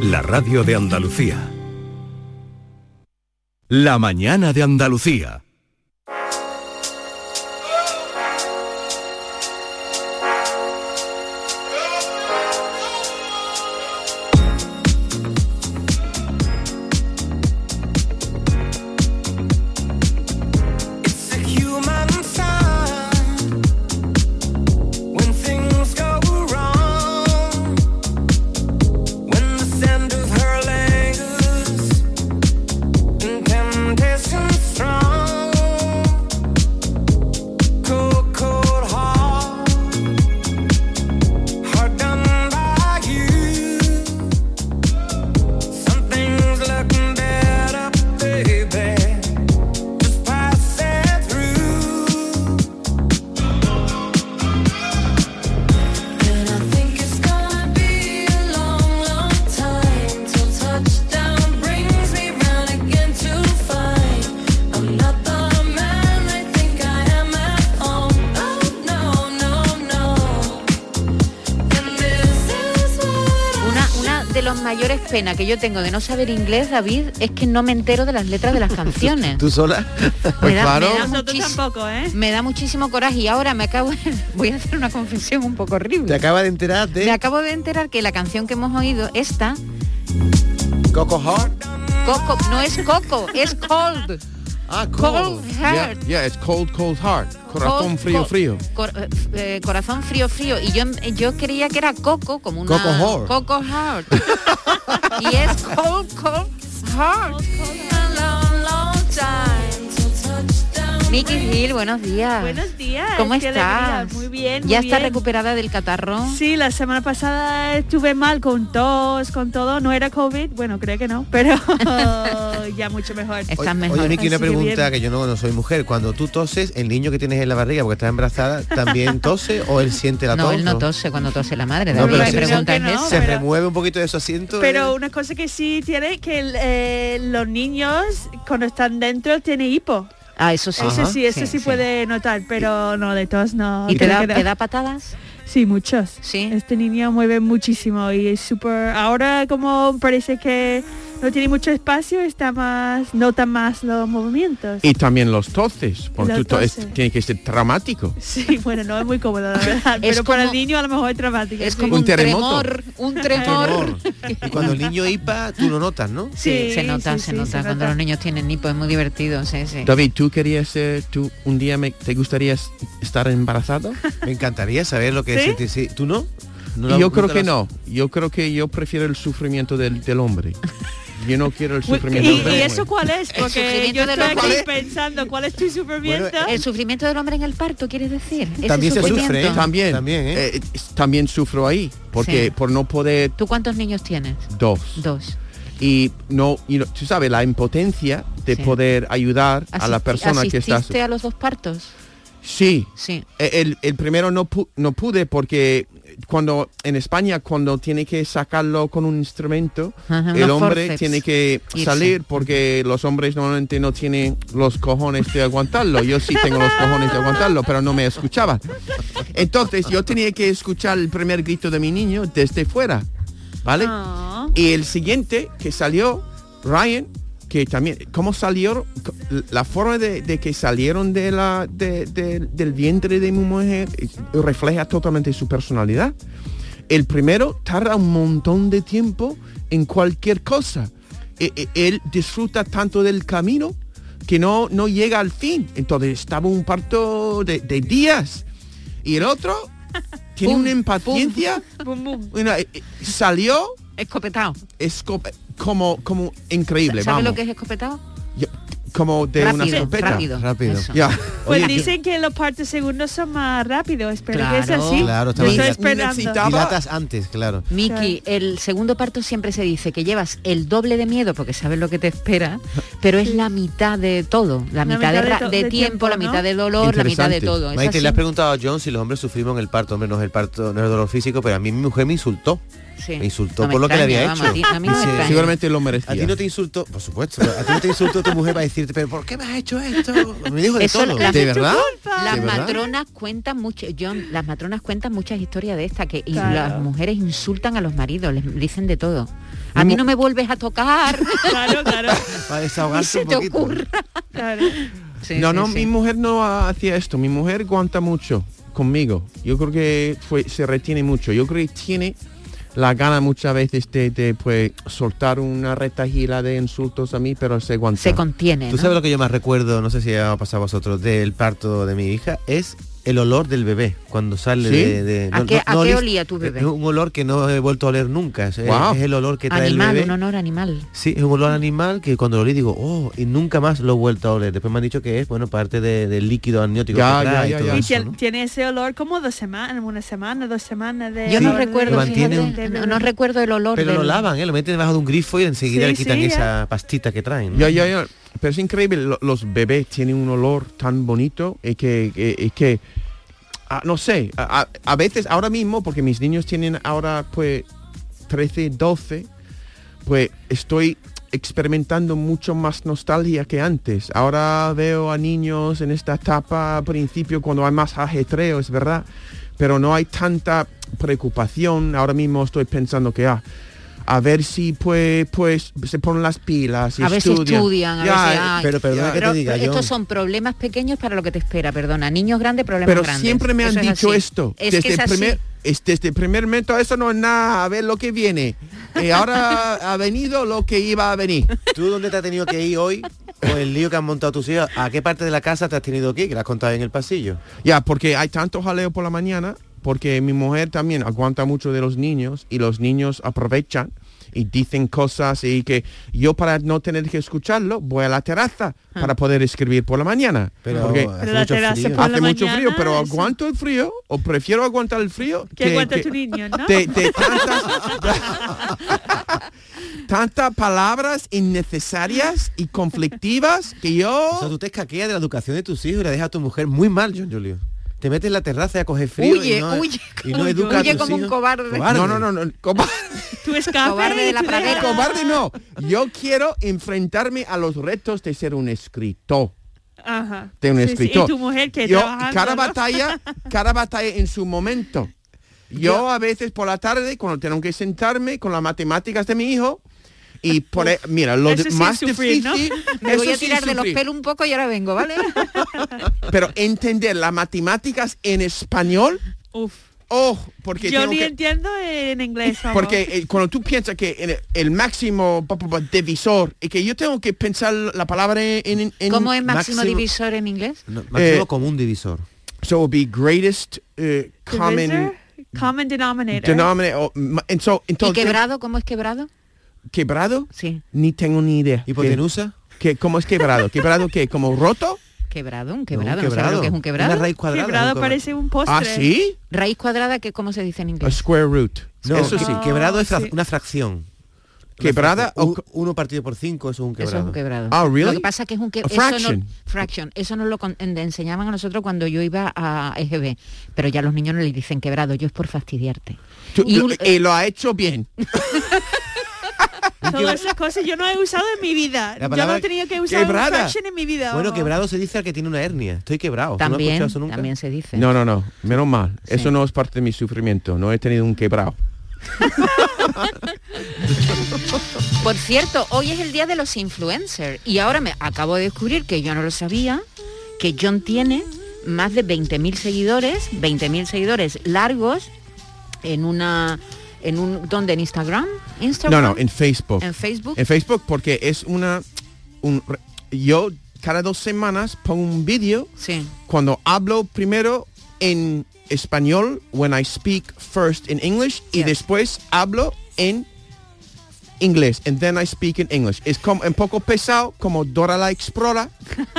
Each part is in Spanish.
la radio de Andalucía. La mañana de Andalucía. Que yo tengo de no saber inglés, David, es que no me entero de las letras de las canciones. ¿Tú sola? Me Pues da- claro. me da Nosotros muchis- tampoco, ¿eh? Me da muchísimo coraje y ahora me acabo de- voy a hacer una confesión un poco horrible. Te acabas de enterar Me de acabo de enterar que la canción que hemos oído, esta, Coco Heart. Coco, no es Coco, es Cold. Ah, Cold Yeah, Heart. yeah, it's cold, cold heart. Corazón frío, co- frío. cor- eh, eh, corazón frío, frío. Y yo, yo creía que era Coco, como una... Coco Heart. Coco Heart. y es Cold, Cold Heart. a long, long time till Mickey Hill, buenos días. Buenos días. ¿Cómo estás? Muy bien. ¿Ya muy está bien. recuperada del catarro? Sí, la semana pasada estuve mal con tos, con todo. No era COVID, bueno, creo que no, pero ya mucho mejor. Estás mejor. Oye, Miki, una que pregunta bien. que yo no, no soy mujer. Cuando tú toses, el niño que tienes en la barriga porque estás embarazada, ¿también tose o él siente la no, tos? él no tose cuando tose la madre. No, pero la sí, pregunta es no. Se pero- remueve un poquito de su asiento. Pero ¿eh? una cosa que sí tiene que eh, los niños cuando están dentro tienen hipo. Ah, eso sí. Eso Ajá. sí, eso sí, puede notar, pero no de tos no. ¿Y da, te da patadas? Sí, muchos. Sí. Este niño mueve muchísimo y es súper... Ahora como parece que no tiene mucho espacio, está más, nota más los movimientos. Y también los toses, porque Los to- es- tiene que ser dramático. Sí, bueno, no es muy cómodo, la verdad. pero para el niño a lo mejor es dramático. Es sí. como Un un, terremoto. tremor, un tremor. Temor. Y cuando el niño hipa, tú lo notas, ¿no? Sí, Sí, se nota, sí, se sí, nota. se Cuando nota. los niños tienen hipo es muy divertido, sí, sí. David, ¿tú querías, eh, tú un día me, te gustaría estar embarazado? Me encantaría saber lo que ¿Sí? es. ¿Tú no? ¿No Y lo- yo creo que no. Yo creo que yo prefiero el sufrimiento del, del hombre. Yo no quiero el sufrimiento ¿Y, del y hombre. eso cuál es? Porque yo estoy aquí pensando, ¿cuál es tu sufrimiento? Bueno, El sufrimiento del hombre en el parto, ¿quieres decir? También se sufre, ¿eh? También, También, ¿eh? eh, también sufro ahí, porque Sí. por no poder ¿Tú cuántos niños tienes? dos. Dos. Y no, y no- tú sabes, la impotencia de Sí. poder ayudar a la persona que está... ¿Asististe a los dos partos? Sí, Sí. Eh, El, el primero no, pu- no pude porque cuando en España cuando tiene que sacarlo con un instrumento, Ajá, el hombre forceps. tiene que Irse. salir porque los hombres normalmente no tienen los cojones de aguantarlo. Yo sí tengo los cojones de aguantarlo, pero no me escuchaba. Entonces yo tenía que escuchar el primer grito de mi niño desde fuera, ¿vale? Ah. Y el siguiente que salió, Ryan, que también, ¿cómo salió? La forma de, de que salieron de la, de- de- del vientre de mi mujer eh, refleja totalmente su personalidad. El primero tarda un montón de tiempo en cualquier cosa. E- e- Él disfruta tanto del camino que no, no llega al fin. Entonces estaba un parto de, de días. Y el otro tiene Pum, una impaciencia. Una- eh, salió Escopetado. escope- como como increíble ¿Sabes lo que es escopetado? Yo- como de una escopeta rápido. Rápido. ya Pues Oye, dicen que los partos segundos son más rápidos. Espero que Claro. así. Claro, está estoy bien. esperando. Antes, claro. Miki, el segundo parto siempre se dice que llevas el doble de miedo porque sabes lo que te espera, pero es la mitad de todo, la, mitad, de, tiempo, la tiempo, ¿no? mitad de dolor, la mitad de todo. ¿Es Maite, le has preguntado a John si los hombres sufrimos en el parto. Hombre, no es el parto, no es el dolor físico, pero a mí mi mujer me insultó. Sí. Me insultó No me por lo que le había hecho. a ti- a mí no Dice, seguramente lo merecía A ti no te insultó, por supuesto, a ti no te insultó tu mujer para decirte, pero ¿por qué me has hecho esto? Me dijo de Eso, todo. las- de verdad Las ¿De verdad? matronas cuentan mucho, John, las matronas cuentan muchas historias de esta que Claro. las mujeres insultan a los maridos, les dicen de todo. A mí no me vuelves a tocar. Claro, claro, Para desahogarse se un te poquito. ocurra. claro. Sí, no, sí, no, sí. mi mujer no hacía esto. Mi mujer aguanta mucho conmigo. Yo creo que fue, se retiene mucho. Yo creo que tiene la gana muchas veces de, de, pues, soltar una retahila de insultos a mí, pero se aguanta. Se contiene. Tú ¿no? sabes lo que yo más recuerdo, no sé si ha pasado a vosotros, del parto de mi hija, es el olor del bebé cuando sale ¿Sí? de, de- ¿A qué- a qué olís- olía tu bebé? Es un olor que no he vuelto a oler nunca. Es, el olor que trae Animal, el un bebé. honor animal. Sí, es un olor animal que cuando lo olí digo, oh, y nunca más lo he vuelto a oler. Después me han dicho que es, bueno, parte de- del líquido amniótico Ya, que ya, trae y ya, todo ya. Y eso, tiene, ¿no? tiene ese olor como dos semanas, una semana, dos semanas de... Yo no olor de- recuerdo, fíjate, un- no, no recuerdo el olor Pero lo lavan, ¿eh? lo meten debajo de un grifo y enseguida Sí, le quitan sí, ya. esa pastita que traen. ¿no? Ya, ya, ya. Pero es increíble, lo- los bebés tienen un olor tan bonito y que, y que, ah, no sé, a- a veces, ahora mismo, porque mis niños tienen ahora pues 13, 12, pues estoy experimentando mucho más nostalgia que antes. Ahora veo a niños en esta etapa, al principio, cuando hay más ajetreo, es verdad, pero no hay tanta preocupación. Ahora mismo estoy pensando que, ah, a ver si pues, pues se ponen las pilas y A ver si estudian. estudian, a ver si- eh, ay. pero perdona Ya. que Pero te diga, estos son problemas pequeños para lo que te espera, perdona. Niños grandes, problemas Pero grandes. siempre me han Eso dicho esto. Es desde, que es el primer, es- desde el primer momento eso no es nada, a ver lo que viene. Y ahora ha venido lo que iba a venir. ¿Tú dónde te has tenido que ir hoy? O el lío que han montado tus hijos, ¿a qué parte de la casa te has tenido que ir? Que la has contado en el pasillo. Ya, porque hay tanto jaleo por la mañana, porque mi mujer también aguanta mucho de los niños y los niños aprovechan y dicen cosas y que yo para no tener que escucharlo voy a la terraza Ah. para poder escribir por la mañana. Pero Porque hace Pero mucho frío. por hace la mucho mañana, frío, pero eso- aguanto el frío o prefiero aguantar el frío Que aguanta tu niño, ¿no? de, de tantas tantas palabras innecesarias y conflictivas que yo O sea, tú te escaqueas de la educación de tus hijos y la dejas a tu mujer muy mal, John Julio. Te metes en la terraza y a coger frío Huye, y no, huye, y no huye, educa a huye tus como un cobarde. no no no no cobarde, Tu escape Cobarde de la pradera. cobarde no yo quiero enfrentarme a los retos de ser un escritor Ajá. de un Sí, sí, escritor Y tu mujer que yo cada ¿no? batalla cada batalla en su momento yo a veces por la tarde cuando tengo que sentarme con las matemáticas de mi hijo y poner mira lo de- más sufrir, ¿no? difícil Me voy a sí tirar de los pelos un poco y ahora vengo, ¿vale? pero entender las matemáticas en español Uf. oh porque Yo ni que- entiendo en inglés. vamos. Porque eh, cuando tú piensas que en el, el máximo divisor y que yo tengo que pensar la palabra en, en ¿Cómo es máximo, máximo- divisor en inglés? No, máximo Eh, común divisor. so it would be greatest uh, common Divisor, common denominator. denominator o, ma- and so, ¿Y entonces quebrado? ¿Cómo es quebrado? Quebrado Sí, ni tengo ni idea ¿Qué- ¿Hipotenusa? qué- cómo es quebrado quebrado qué como roto quebrado, un No, quebrado. ¿No sabes lo que es un Una quebrado? raíz cuadrada. Quebrado un parece un postre. ah sí Raíz cuadrada, que ¿cómo se dice en a inglés? square root No, eso sí quebrado es fra- sí. una fracción. quebrada Una o uno partido por cinco, eso es un Eso es quebrado. un quebrado. Ah, really? Lo que pasa que es un que A eso fraction. no, fraction. Eso nos lo con- enseñaban a nosotros cuando yo iba a EGB, pero ya los niños no le dicen quebrado, yo es por fastidiarte. Tú- Y un- lo, y lo ha hecho bien Todas esas cosas yo no he usado en mi vida. Yo no he tenido que usar un quebrada. en mi vida. Bueno, vamos. quebrado se dice al que tiene una hernia. Estoy quebrado. ¿Tú no También, escuchado eso nunca? también se dice. no no no menos mal Sí. eso no es parte de mi sufrimiento no he tenido un quebrado Por cierto, hoy es el día de los influencers y ahora me acabo de descubrir que yo no lo sabía, que John tiene más de 20.000 seguidores, 20.000 seguidores largos en una en un donde en Instagram, no Instagram, no en Facebook en Facebook. En Facebook porque es una un yo cada dos semanas pongo un vídeo sí. cuando hablo primero en español when I speak first in English y después hablo en inglés and then I speak in English. Es como un poco pesado como Dora la Explora.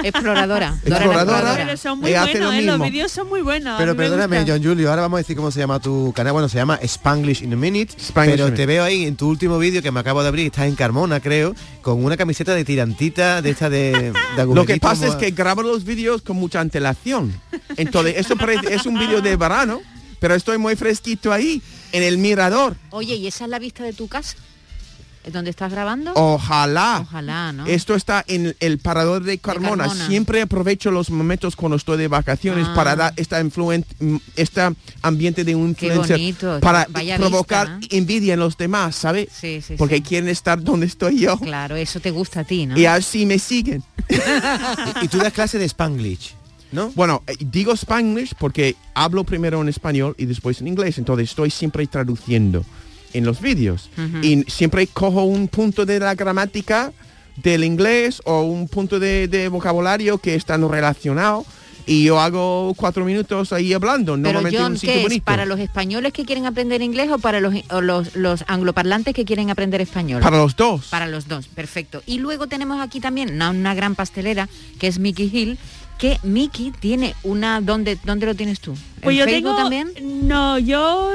Exploradora. Dora la Exploradora. Pero son muy hace buenos, lo ¿eh? los mismo. vídeos son muy buenos. Pero perdóname. John Julio, ahora vamos a decir cómo se llama tu canal. Bueno, se llama Spanglish in a Minute. Spanglish pero te veo ahí en tu último vídeo que me acabo de abrir, estás en Carmona, creo, con una camiseta de tirantita de esta de, de Lo que pasa es que grabo los vídeos con mucha antelación. Entonces, eso parece, es un vídeo de verano, pero estoy muy fresquito ahí, en el mirador. Oye, ¿y esa es la vista de tu casa? ¿Dónde estás grabando? Ojalá. Ojalá, ¿no? Esto está en el parador de Carmona. Carmona. Siempre aprovecho los momentos cuando estoy de vacaciones Ah. para dar esta influen este ambiente de un Qué influencer bonito, para vaya provocar vista, ¿eh? envidia en los demás, ¿sabes? Sí, sí, Porque sí. quieren estar donde estoy yo Claro, eso te gusta a ti, ¿no? y así me siguen. Y, y tú das clase de Spanglish, ¿no? Bueno, eh, digo Spanglish porque hablo primero en español y después en inglés, entonces estoy siempre traduciendo en los vídeos y siempre cojo un punto de la gramática del inglés o un punto de, de vocabulario que están relacionados y yo hago cuatro minutos ahí hablando, Pero normalmente en John, un sitio ¿qué es? bonito. ¿Para los españoles que quieren aprender inglés o para los, o los, los angloparlantes que quieren aprender español? Para los dos. Para los dos, perfecto. Y luego tenemos aquí también una, una gran pastelera que es Mickey Hill, que Mickey tiene una... ¿Dónde, dónde lo tienes tú? ¿En Pues yo Facebook tengo, también? no, yo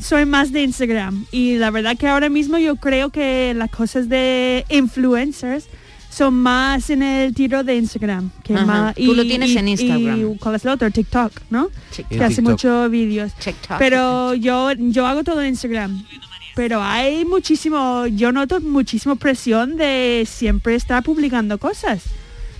soy más de Instagram y la verdad que ahora mismo yo creo que las cosas de influencers son más en el tiro de Instagram. Que Ajá. más, Tú lo tienes en Instagram. Y, ¿Cuál es el otro? TikTok, ¿no? TikTok. Que hace muchos vídeos. TikTok. Pero yo, yo hago todo en Instagram. Pero hay muchísimo, yo noto muchísima presión de siempre estar publicando cosas.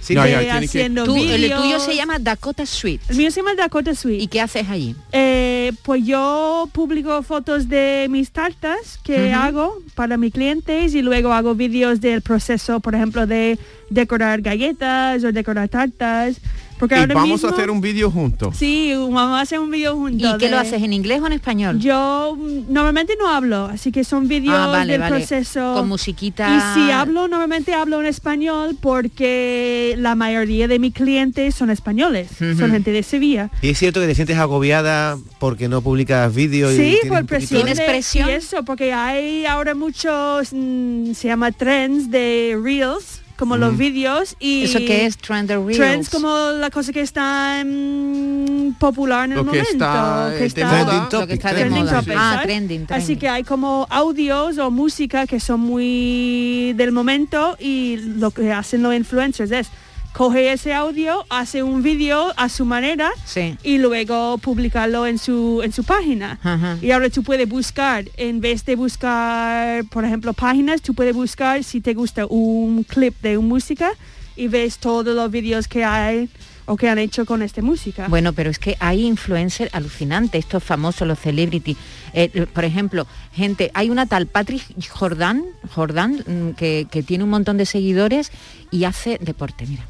Sí, No, de ya, tiene que- haciendo Tú- el tuyo se llama Dakota Sweet. El mío se llama Dakota Sweet. ¿Y qué haces allí? Eh, pues yo publico fotos de mis tartas que hago para mis clientes y luego hago vídeos del proceso, por ejemplo, de decorar galletas o decorar tartas. Porque y ahora vamos mismo, a hacer un vídeo juntos. Sí, vamos a hacer un vídeo juntos. ¿Y qué lo haces en inglés o en español? Yo mm, normalmente no hablo, así que son vídeos ah, vale, del vale. proceso. Con musiquita. Y si hablo, normalmente hablo en español porque la mayoría de mis clientes son españoles, Ujú. son gente de Sevilla. Y es cierto que te sientes agobiada porque no publicas vídeos y Sí, tienes por presión. ¿Tienes de- presión? Y eso, porque hay ahora muchos, mm, se llama trends de reels, como los vídeos y ¿Eso qué es? Trend the Reels. trends como la cosa que está mm, popular en Lo el que momento, está, que eh, está- de moda. Trending Lo que está de Trending moda. topic, ah, ¿sabes? trending, Así trending. que hay como audios o música que son muy del momento y lo que hacen los influencers es coge ese audio, hace un vídeo a su manera Sí. y luego publicarlo en su en su página. Ajá. Y ahora tú puedes buscar, en vez de buscar, por ejemplo, páginas, tú puedes buscar si te gusta un clip de una música y ves todos los vídeos que hay o que han hecho con esta música. Bueno, pero es que hay influencers alucinantes, estos famosos, los celebrity. Eh, por ejemplo, gente, hay una tal Patrick Jordan, Jordan mm, que, que tiene un montón de seguidores y hace deporte, mira.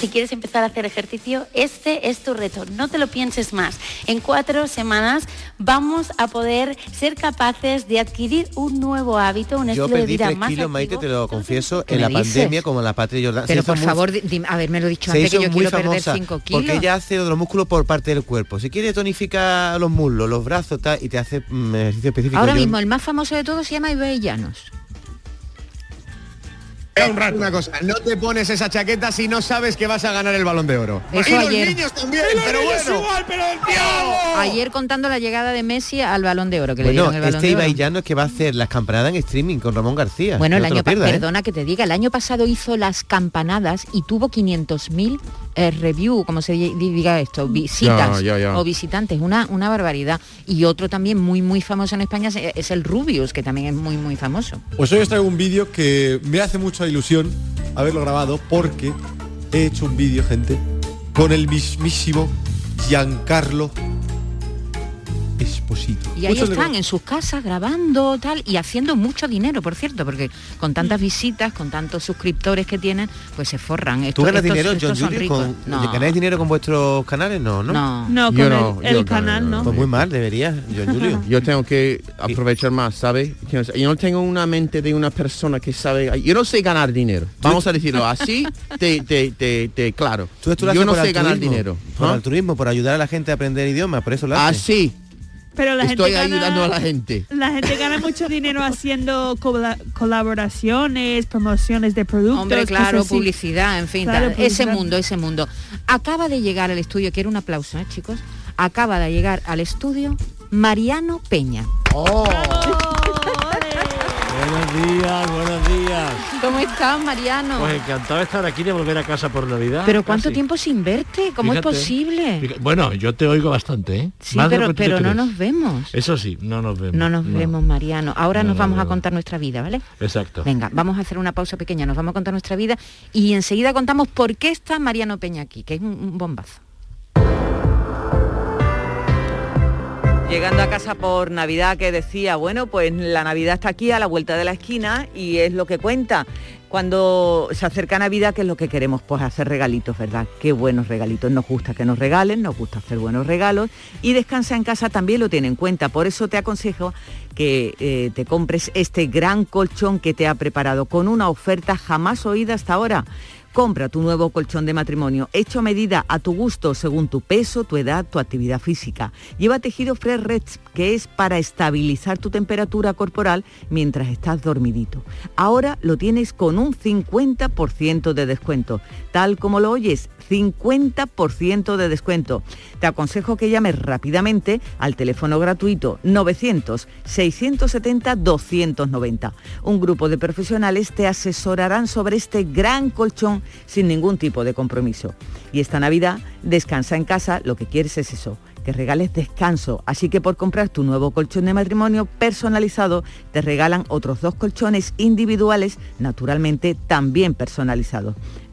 Si quieres empezar a hacer ejercicio, este es tu reto. No te lo pienses más. En cuatro semanas vamos a poder ser capaces de adquirir un nuevo hábito, un Yo estilo de perdí vida tres más kilos, Maite, te lo confieso, ¿Qué en me la dices? pandemia como la Patria Jordan. Pero por muy- favor, di- dime- haberme lo dicho se antes que yo muy quiero perder famosa 5 kilos. porque ella hace los músculos por parte del cuerpo. Si quiere tonifica los muslos, los brazos tal, y te hace mm, ejercicio específico. Ahora Yo- mismo el más famoso de todos se llama Ibai Llanos. Una cosa, no te pones esa chaqueta si no sabes que vas a ganar el balón de oro. Eso y los ayer. niños también, pero bueno. Ayer contando la llegada de Messi al Balón de Oro, que le Bueno, dieron el Balón este de Oro. Ibai Llano es que va a hacer las campanadas en streaming con Ramón García. Bueno, No el año ¿eh? perdona que te diga, el año pasado hizo las campanadas y tuvo 500.000 eh, review, como se di- diga esto, visitas o visitantes, una, una barbaridad. Y otro también muy muy famoso en España es, es el Rubius, que también es muy muy famoso. Pues hoy os traigo un vídeo que me hace mucha ilusión haberlo grabado porque he hecho un vídeo, gente, con el mismísimo Giancarlo Esposito. Y ahí están en sus casas grabando tal y haciendo mucho dinero, por cierto, porque con tantas visitas, con tantos suscriptores que tienen, pues se forran. ¿Tú Estos- ganas estos- dinero, estos John Julius? Con, No. ¿Ganáis dinero con vuestros canales? No, ¿no? No. No, con Yo el, no, el yo canal, no, ¿no? Pues muy mal, deberías, John Julio. Yo tengo que aprovechar más, ¿sabes? Yo no tengo una mente de una persona que sabe... Yo no sé ganar dinero. Vamos a decirlo así, te, te, te, te- claro. Tú esto Yo no sé ganar dinero. Por ¿ah? altruismo, por ayudar a la gente a aprender idiomas, por eso lo haces. Así, Pero la estoy gente gana- ayudando a la gente. La gente gana mucho dinero haciendo cola- colaboraciones, promociones de productos. Hombre, claro, publicidad, en fin, Claro, tal. ese mundo, ese mundo. Acaba de llegar al estudio, quiero un aplauso, ¿eh, chicos. Acaba de llegar al estudio Mariano Peña. ¡Bravo! Buenos días, buenos días. ¿Cómo estás, Mariano? Pues encantado de estar aquí de volver a casa por Navidad. Pero ¿cuánto casi. tiempo sin verte? ¿Cómo Fíjate. es posible? Fíjate. Bueno, yo te oigo bastante, ¿eh? Sí, Más pero, no nos vemos. Eso sí, no nos vemos. No nos vemos, Mariano. Ahora No nos nos vamos a contar nuestra vida, ¿vale? Exacto. Venga, vamos a hacer una pausa pequeña, nos vamos a contar nuestra vida y enseguida contamos por qué está Mariano Peña aquí, que es un, un bombazo. Llegando a casa por Navidad que decía, bueno, pues la Navidad está aquí a la vuelta de la esquina y es lo que cuenta. Cuando se acerca Navidad, ¿qué es lo que queremos? Pues hacer regalitos, ¿verdad? Qué buenos regalitos. Nos gusta que nos regalen, nos gusta hacer buenos regalos y descansa en casa también lo tiene en cuenta. Por eso te aconsejo que eh, te compres este gran colchón que te ha preparado con una oferta jamás oída hasta ahora. Compra tu nuevo colchón de matrimonio, hecho a medida a tu gusto según tu peso, tu edad, tu actividad física. Lleva tejido Fresh Reds, que es para estabilizar tu temperatura corporal mientras estás dormidito. Ahora lo tienes con un 50% de descuento, tal como lo oyes, 50% de descuento. Te aconsejo que llames rápidamente al teléfono gratuito 900-670-290. Un grupo de profesionales te asesorarán sobre este gran colchón sin ningún tipo de compromiso. Y esta Navidad, descansa en casa, lo que quieres es eso, que regales descanso. Así que por comprar tu nuevo colchón de matrimonio personalizado, te regalan otros dos colchones individuales, naturalmente también personalizados.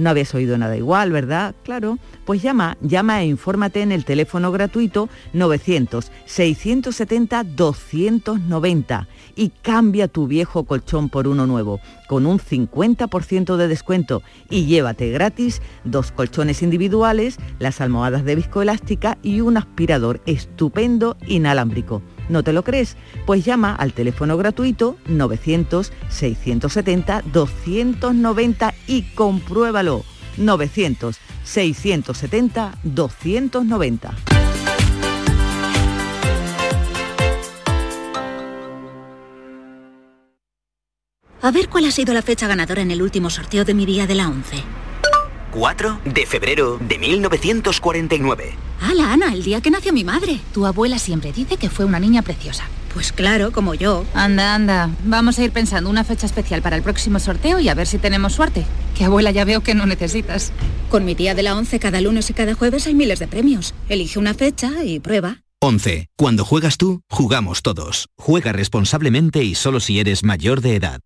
No habías oído nada igual, ¿verdad? Claro. Pues llama, llama e infórmate en el teléfono gratuito 900-670-290 y cambia tu viejo colchón por uno nuevo con un 50% de descuento y llévate gratis dos colchones individuales, las almohadas de viscoelástica y un aspirador estupendo inalámbrico. ¿No te lo crees? Pues llama al teléfono gratuito 900-670-290 y compruébalo. 900-670-290. A ver cuál ha sido la fecha ganadora en el último sorteo de mi día de la 11. 4 de febrero de 1949. ¡Hala, Ana! El día que nació mi madre. Tu abuela siempre dice que fue una niña preciosa. Pues claro, como yo. Anda, anda. Vamos a ir pensando una fecha especial para el próximo sorteo y a ver si tenemos suerte. Que abuela ya veo que no necesitas. Con mi día de la 11 cada lunes y cada jueves hay miles de premios. Elige una fecha y prueba. 11. Cuando juegas tú, jugamos todos. Juega responsablemente y solo si eres mayor de edad.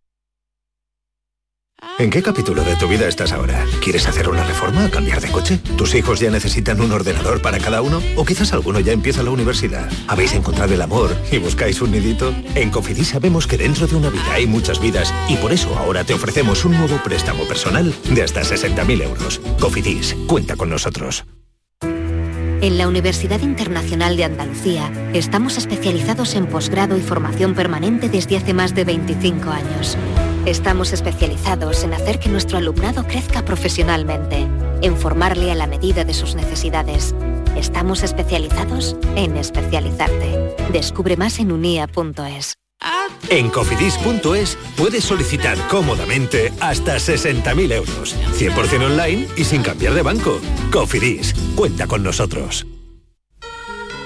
¿En qué capítulo de tu vida estás ahora? ¿Quieres hacer una reforma cambiar de coche? ¿Tus hijos ya necesitan un ordenador para cada uno? ¿O quizás alguno ya empieza la universidad? ¿Habéis encontrado el amor y buscáis un nidito? En Cofidis sabemos que dentro de una vida hay muchas vidas y por eso ahora te ofrecemos un nuevo préstamo personal de hasta 60.000 euros. Cofidis, cuenta con nosotros. En la Universidad Internacional de Andalucía estamos especializados en posgrado y formación permanente desde hace más de 25 años. Estamos especializados en hacer que nuestro alumnado crezca profesionalmente, en formarle a la medida de sus necesidades. Estamos especializados en especializarte. Descubre más en unia.es. En cofidis.es puedes solicitar cómodamente hasta 60.000 euros, 100% online y sin cambiar de banco. Cofidis, cuenta con nosotros.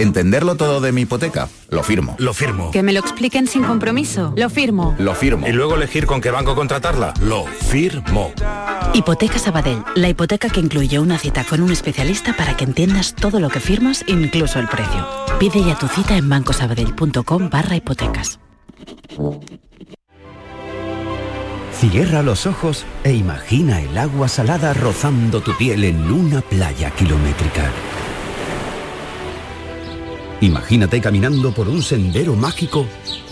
Entenderlo todo de mi hipoteca. Lo firmo. Lo firmo. Que me lo expliquen sin compromiso. Lo firmo. Lo firmo. Y luego elegir con qué banco contratarla. Lo firmo. Hipoteca Sabadell, la hipoteca que incluye una cita con un especialista para que entiendas todo lo que firmas, incluso el precio. Pide ya tu cita en bancosabadell.com barra hipotecas. Cierra los ojos e imagina el agua salada rozando tu piel en una playa kilométrica. Imagínate caminando por un sendero mágico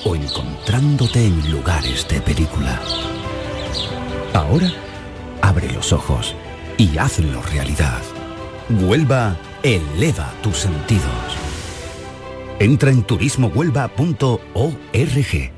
o encontrándote en lugares de película. Ahora, abre los ojos y hazlo realidad. Huelva eleva tus sentidos. Entra en turismohuelva.org.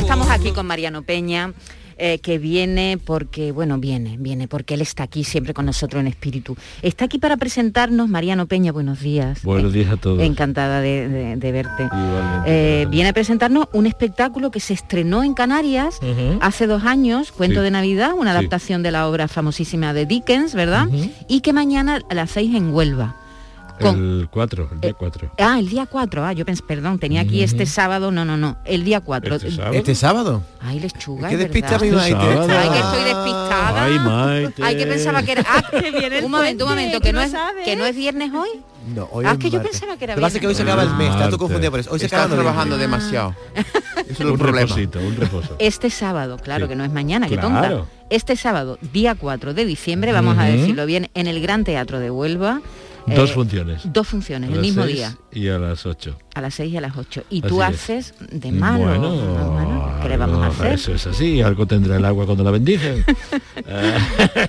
Estamos aquí con Mariano Peña. eh, que viene porque, bueno, viene, viene porque él está aquí siempre con nosotros en espíritu. Está aquí para presentarnos, Mariano Peña, buenos días. Buenos días a todos. Encantada de, de- de verte. Igualmente. Eh, viene a presentarnos un espectáculo que se estrenó en Canarias hace dos años, Cuento Sí. de Navidad, una Sí. adaptación de la obra famosísima de Dickens, ¿verdad? Y que mañana a las seis en Huelva. Con- El 4, el día 4. Ah, el día 4, ah, yo pensé, perdón, tenía aquí este Ujú. sábado, no, no, no, el día 4. ¿Este sábado? ¿Este sábado? Ay, lechuga, ¿Qué es despista mi Maite? Sábado. Ay, que estoy despistada. Ay, Maite. Ay, que pensaba que era... Ah, Que viene un momento, un momento, que no, es, que no es viernes hoy. No, hoy Ah, es que yo martes. pensaba que era Lo que pasa es que hoy se acaba el mes, está Martes. tú confundida por eso. Hoy se Está acaba trabajando demasiado. Eso es Un problema. reposito, un reposo. Este sábado, claro Sí. que no es mañana, que Claro. tonta. Este sábado, día 4 de diciembre, vamos a Ujú. decirlo bien, en el Gran Teatro de Huelva. Dos eh, funciones. Dos funciones, el mismo día, Y a las 8. a las 6 y a las 8. Y Así tú es. haces de malo. Bueno, ¿no, mano? ¿Qué le vamos a hacer? Eso es así, algo tendrá el agua cuando la bendicen. Eh,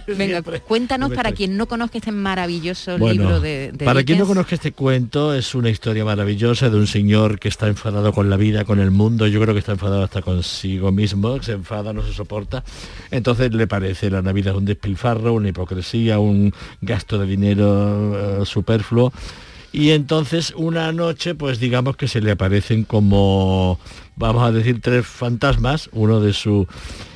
Venga, cuéntanos siempre para estoy. quien no conozca este maravilloso Bueno, libro de, de para quien no conozca este cuento, es una historia maravillosa de un señor que está enfadado con la vida, con el mundo. Yo creo que está enfadado hasta consigo mismo, se enfada, no se soporta. Entonces le parece la Navidad un despilfarro, una hipocresía, un gasto de dinero eh, superfluo. Y entonces una noche pues digamos que se le aparecen como vamos a decir tres fantasmas. Uno de su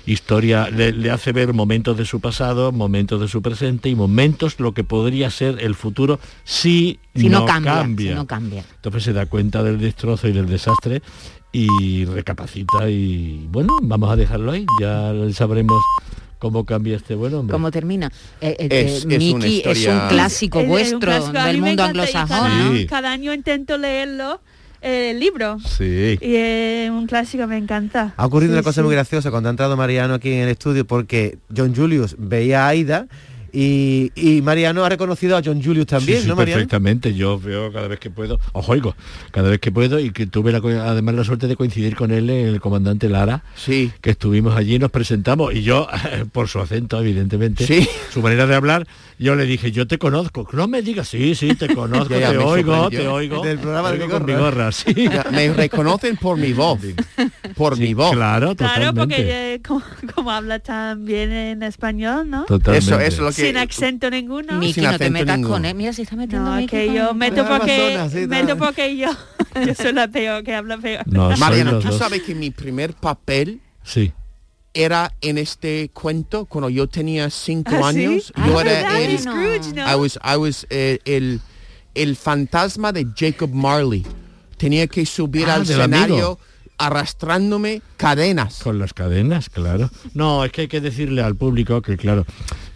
historia le, le hace ver momentos de su pasado momentos de su presente y momentos lo que podría ser el futuro si, Si no, cambia, cambia, si no cambia. entonces se da cuenta del destrozo y del desastre y recapacita y bueno vamos a dejarlo ahí. Ya sabremos cómo cambia este buen hombre ¿Cómo termina? Eh, eh, Es- eh, es una Mickey es un clásico Es- es un vuestro clásico. Del mundo y cada, anglosajón. Sí. cada año intento leerlo, eh, el libro. sí Y es un clásico, me encanta. Ha ocurrido Sí, una cosa sí. muy graciosa cuando ha entrado Mariano aquí en el estudio porque John Julius veía a Aida y, y Mariano ha reconocido a John Julius también, Sí, sí, ¿no, Mariano? perfectamente. Yo veo cada vez que puedo, os oigo, cada vez que puedo y que tuve la además la suerte de coincidir con él en el comandante Lara. Sí. Que estuvimos allí, nos presentamos y yo, por su acento, evidentemente, Sí. su manera de hablar, yo le dije, yo te conozco. No me digas, sí, sí, te conozco, Ya, ya, te oigo, te oigo. Del programa de Te oigo con mi gorra. sí. Ya, me reconocen por mi voz. Por mi voz. Claro, Claro, totalmente. porque eh, como, como habla tan bien en español, ¿no? Totalmente. Eso, eso es lo que... Sin acento ninguno. Miki, no te metas ninguno. con él. Mira, se está metiendo No, Miki que yo meto porque, sí, meto porque yo, yo soy la peor, que habla peor. No, los tú dos. sabes que mi primer papel Sí. era en este cuento cuando yo tenía cinco ¿Ah, años. Ah, yo era el, Scrooge, ¿no? I was, I was, eh, el, el fantasma de Jacob Marley. Tenía que subir Ah, al escenario amigo. arrastrándome cadenas. Con las cadenas, claro. No, es que hay que decirle al público que, claro,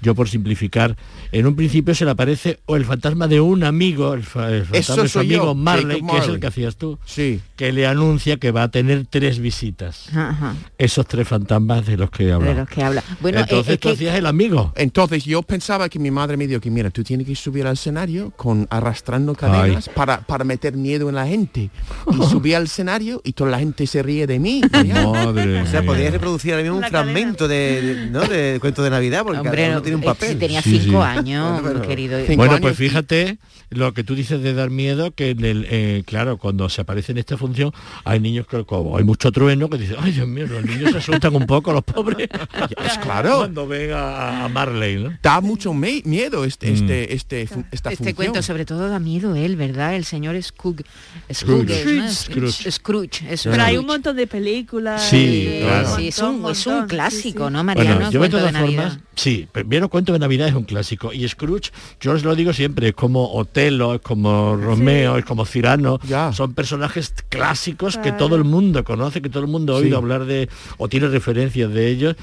yo por simplificar, en un principio se le aparece o el fantasma de un amigo, el, fa- el fantasma de su yo, amigo Marley, que es el que hacías tú, Sí. que le anuncia que va a tener tres visitas. Ajá, Esos tres fantasmas de los que de hablamos. los que habla. Bueno, eh, Entonces es tú que hacías el amigo. Entonces yo pensaba que mi madre me dijo que mira, tú tienes que subir al escenario con arrastrando cadenas para, para meter miedo en la gente. Y subí al escenario y toda la gente se ríe de mí. Madre O sea, podrías reproducir ahora mismo un La fragmento de, de- ¿no? de cuento de Navidad porque hombre, cada uno tiene un eh, papel. si tenía cinco sí. años, Bueno, pero- querido. Cinco Bueno, años pues fíjate lo que tú dices de dar miedo, que en el, eh, claro, cuando se aparece en esta función, hay niños que como hay mucho trueno que dicen, ay Dios mío, los niños se asustan un poco, los pobres. Es claro. Cuando ven a, a Marley, ¿no? Da mucho miedo este, Mm. este, este, fu- esta Este función. cuento sobre todo da miedo él, ¿verdad? El señor Scrooge. Scrooge. Scrooge, ¿no? Scrooge. Pero hay un montón de películas. Sí, y- claro. Sí, es un, montón, es un clásico, sí, sí. ¿no, Mariano? Bueno, yo de Cuento todas formas, sí, primero cuento de Navidad es un clásico y Scrooge, yo os lo digo siempre, es como Otelo, es como Romeo, es como Cirano, Ya. son personajes clásicos que todo el mundo conoce, que todo el mundo ha oído Sí. hablar de o tiene referencias de ellos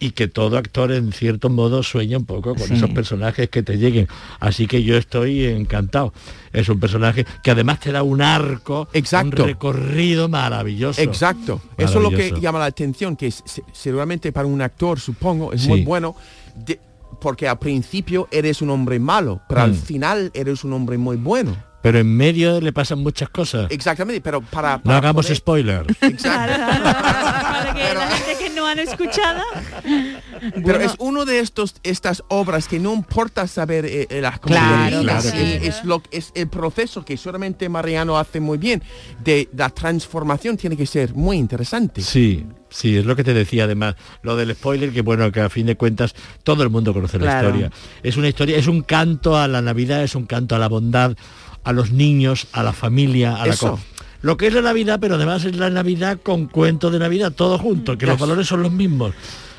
y que todo actor en cierto modo sueña un poco con Sí. esos personajes que te lleguen. Así que yo estoy encantado. Es un personaje que además te da un arco, Exacto. un recorrido maravilloso. Exacto. Eso es lo que llama la atención, que es- seguramente para un actor, supongo, es Sí. muy bueno, de- porque al principio eres un hombre malo, pero al Mm. final eres un hombre muy bueno. Pero en medio le pasan muchas cosas. Exactamente, pero para... No hagamos poder- spoiler. Exacto. Para que la gente que no han escuchado. Pero es uno de estos estas obras que no importa saber eh, eh, las Claro, claro es, que es lo es el proceso que solamente Mariano hace muy bien de la transformación tiene que ser muy interesante. Sí, sí, es lo que te decía además. Lo del spoiler, que bueno, que a fin de cuentas todo el mundo conoce la historia. Es una historia, es un canto a la Navidad, es un canto a la bondad, a los niños, a la familia, a la Eso. co- Lo que es la Navidad, pero además es la Navidad con cuento de Navidad, todo junto, que los valores son los mismos.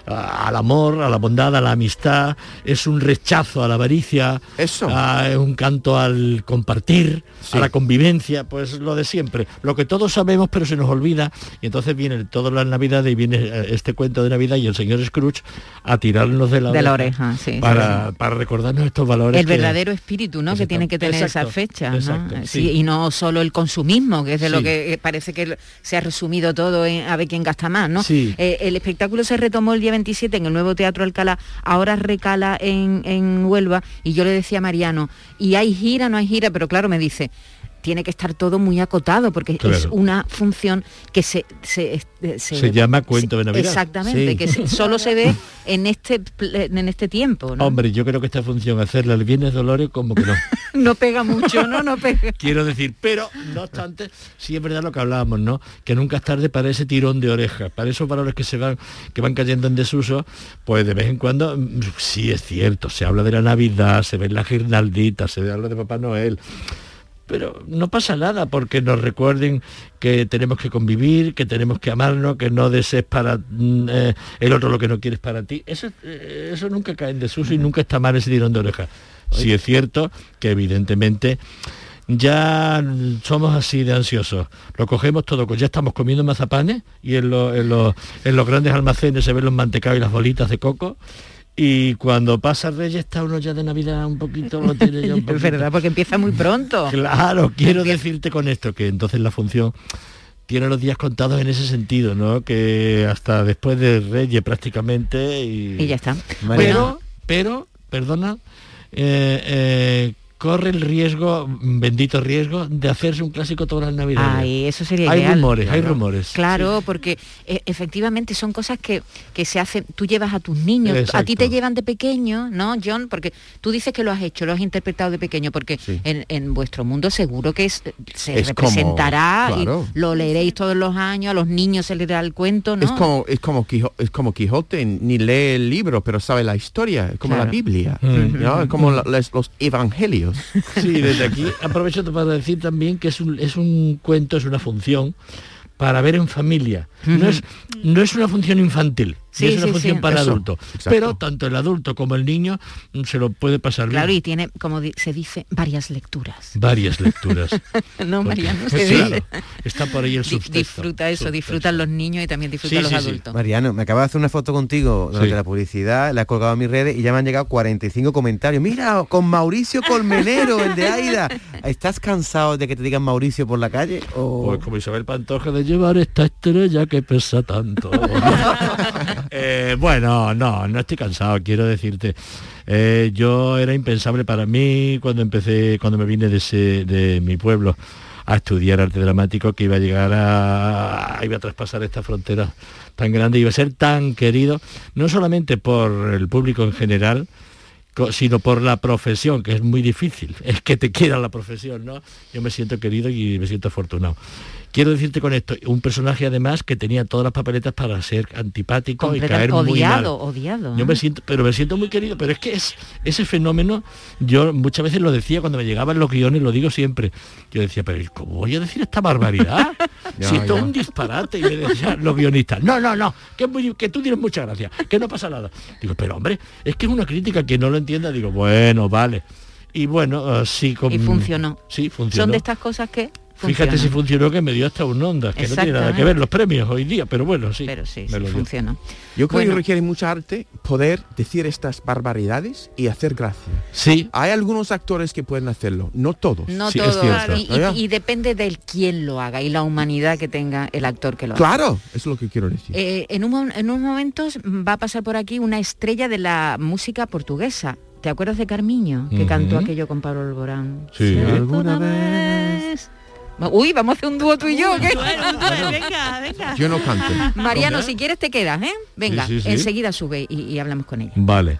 A- Al amor, a la bondad, a la amistad, es un rechazo a la avaricia, Eso. a- es un canto al compartir, Sí. a la convivencia, pues lo de siempre, lo que todos sabemos pero se nos olvida y entonces viene todas las navidades y viene eh, este cuento de Navidad y el señor Scrooge a tirarnos de la De la oreja sí. para, sí. para recordarnos estos valores. el que- verdadero espíritu ¿no? que tiene que tener Exacto, esa fecha ¿no? exacto, sí. sí, y no solo el consumismo que es de lo que eh, parece que se ha resumido todo en a ver quién gasta más ¿no? Sí. Eh, el espectáculo se retomó el día 27 en el nuevo Teatro Alcalá ahora recala en, en Huelva y yo le decía a Mariano y hay gira no hay gira pero claro me dice tiene que estar todo muy acotado porque es una función que se se, eh, Se llama Cuento de Navidad. exactamente Sí. que se- solo se ve en este en este tiempo ¿no? Hombre, yo creo que esta función, hacerla el viernes Dolores, como que no. no pega mucho no no pega Quiero decir, pero no obstante, sí es verdad lo que hablábamos, ¿no? Que nunca es tarde para ese tirón de orejas, para esos valores que se van, que van cayendo en desuso, pues de vez en cuando mm, sí es cierto, se habla de la Navidad, se ven las guirnalditas, se habla de Papá Noel. Pero no pasa nada porque nos recuerden que tenemos que convivir, que tenemos que amarnos, que no desees para mm, eh, el otro lo que no quieres para ti. Eso, eh, eso nunca cae en desuso y nunca está mal ese tirón de oreja. Sí es cierto que evidentemente ya somos así de ansiosos. Lo cogemos todo, ya estamos comiendo mazapanes y en, lo- en los- en los grandes almacenes se ven los mantecados y las bolitas de coco. Y cuando pasa Reyes está uno ya de Navidad un poquito, lo tiene ya un Es poquito. verdad, porque empieza muy pronto. Claro, quiero decirte con esto que entonces la función tiene los días contados en ese sentido, ¿no? Que hasta después de Reyes prácticamente y, Y ya está. Pero, pero, perdona, eh, eh, corre el riesgo, bendito riesgo, de hacerse un clásico todas las navidades. Ay, eso sería Hay ideal. rumores, hay Claro. rumores. Claro, porque eh, efectivamente son cosas que, que se hacen, tú llevas a tus niños, a ti te llevan de pequeño, ¿no, John? Porque tú dices que lo has hecho, lo has interpretado de pequeño, porque en, en vuestro mundo seguro que es- se Es como- representará claro. y lo leeréis todos los años, a los niños se les dará el cuento, ¿no? Es como, es como Quijo- es como Quijote, ni lee el libro, pero sabe la historia, es como Claro. la Biblia, Mm. ¿no? Es como la- les- los evangelios. Sí, desde aquí aprovecho para decir también que es un, es un cuento, es una función para ver en familia. No es, no es una función infantil, Sí, es una sí, función sí. para Eso, adultos. exacto. Pero tanto el adulto como el niño se lo puede pasar bien. Claro, y tiene, como se dice, varias lecturas. Varias lecturas. no, Mariano, Sí, se claro, dice. está por ahí el subtexto. disfruta eso, disfrutan los niños y también disfrutan los adultos. Mariano, me acaba de hacer una foto contigo durante Sí. la publicidad, la he colgado en mis redes y ya me han llegado 45 comentarios. Mira, con Mauricio Colmenero, el de Aida. ¿Estás cansado de que te digan Mauricio por la calle? O... Pues como Isabel Pantoja de llevar esta estrella que pesa tanto. Eh, bueno, no, no estoy cansado, quiero decirte. Eh, yo era impensable para mí cuando empecé, cuando me vine de, mi pueblo a estudiar arte dramático que iba a llegar a, iba a traspasar esta frontera tan grande, iba a ser tan querido, no solamente por el público en general, sino por la profesión, que es muy difícil, es que te quiera la profesión, ¿no? Yo me siento querido y me siento afortunado. Quiero decirte con esto, un personaje además que tenía todas las papeletas para ser antipático y caer muy mal. odiado, odiado. Yo ¿eh? me siento, pero me siento muy querido, pero es que es ese fenómeno, yo muchas veces lo decía cuando me llegaban los guiones, lo digo siempre. Yo decía, pero ¿cómo voy a decir esta barbaridad? Si esto es un disparate, y me decían los guionistas, no, no, no, que, es muy- que tú tienes mucha gracia, que no pasa nada. Digo, pero hombre, es que es una crítica que no lo entienda, digo, bueno, vale. Y bueno, eh, sí, con- Y funcionó. Sí, funcionó. Son de estas cosas que Fíjate si funcionó que me dio hasta un onda, que no tiene nada que ver los premios hoy día, pero bueno, sí. Pero sí, me sí, funcionó. Yo creo Bueno. que requiere mucha arte poder decir estas barbaridades y hacer gracia. Sí. Hay algunos actores que pueden hacerlo, no todos. No todo. Y, y- y depende del quién lo haga y la humanidad que tenga el actor que lo haga. Claro, eso es lo que quiero decir. Eh, en, un, en unos momentos va a pasar por aquí una estrella de la música portuguesa. ¿Te acuerdas de Carmiño? Que cantó aquello con Pablo Alborán. Sí. alguna vez. Uy, vamos a hacer un dúo tú y yo. ¿qué? venga, venga. Yo no canto. Mariano, si quieres te quedas, ¿eh? Venga, Sí, sí, sí. enseguida sube y, y hablamos con ella. Vale.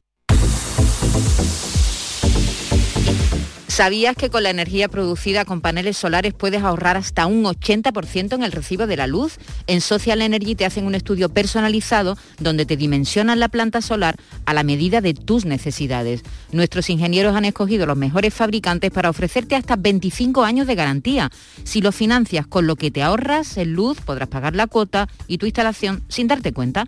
¿Sabías que con la energía producida con paneles solares puedes ahorrar hasta un 80% en el recibo de la luz? En Social Energy te hacen un estudio personalizado donde te dimensionan la planta solar a la medida de tus necesidades. Nuestros ingenieros han escogido los mejores fabricantes para ofrecerte hasta 25 años de garantía. Si lo financias con lo que te ahorras en luz, podrás pagar la cuota y tu instalación sin darte cuenta.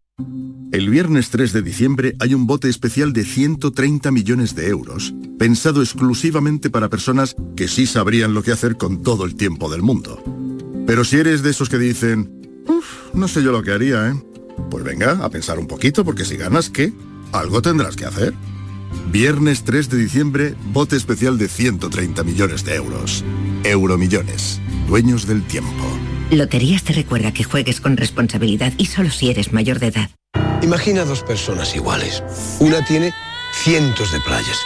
El viernes 3 de diciembre hay un bote especial de 130 millones de euros, pensado exclusivamente para personas que sí sabrían lo que hacer con todo el tiempo del mundo. Pero si eres de esos que dicen, uff, no sé yo lo que haría, ¿eh? Pues venga, a pensar un poquito, porque si ganas, ¿qué? Algo tendrás que hacer. Viernes 3 de diciembre, bote especial de 130 millones de euros. Euromillones, dueños del tiempo. Loterías te recuerda que juegues con responsabilidad y solo si eres mayor de edad. Imagina dos personas iguales. Una tiene cientos de playas,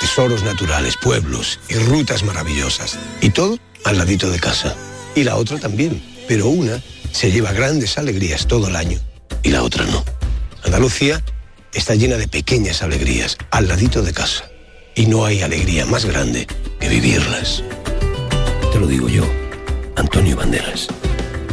tesoros naturales, pueblos y rutas maravillosas. Y todo al ladito de casa. Y la otra también. Pero una se lleva grandes alegrías todo el año y la otra no. Andalucía está llena de pequeñas alegrías al ladito de casa. Y no hay alegría más grande que vivirlas. Te lo digo yo, Antonio Banderas.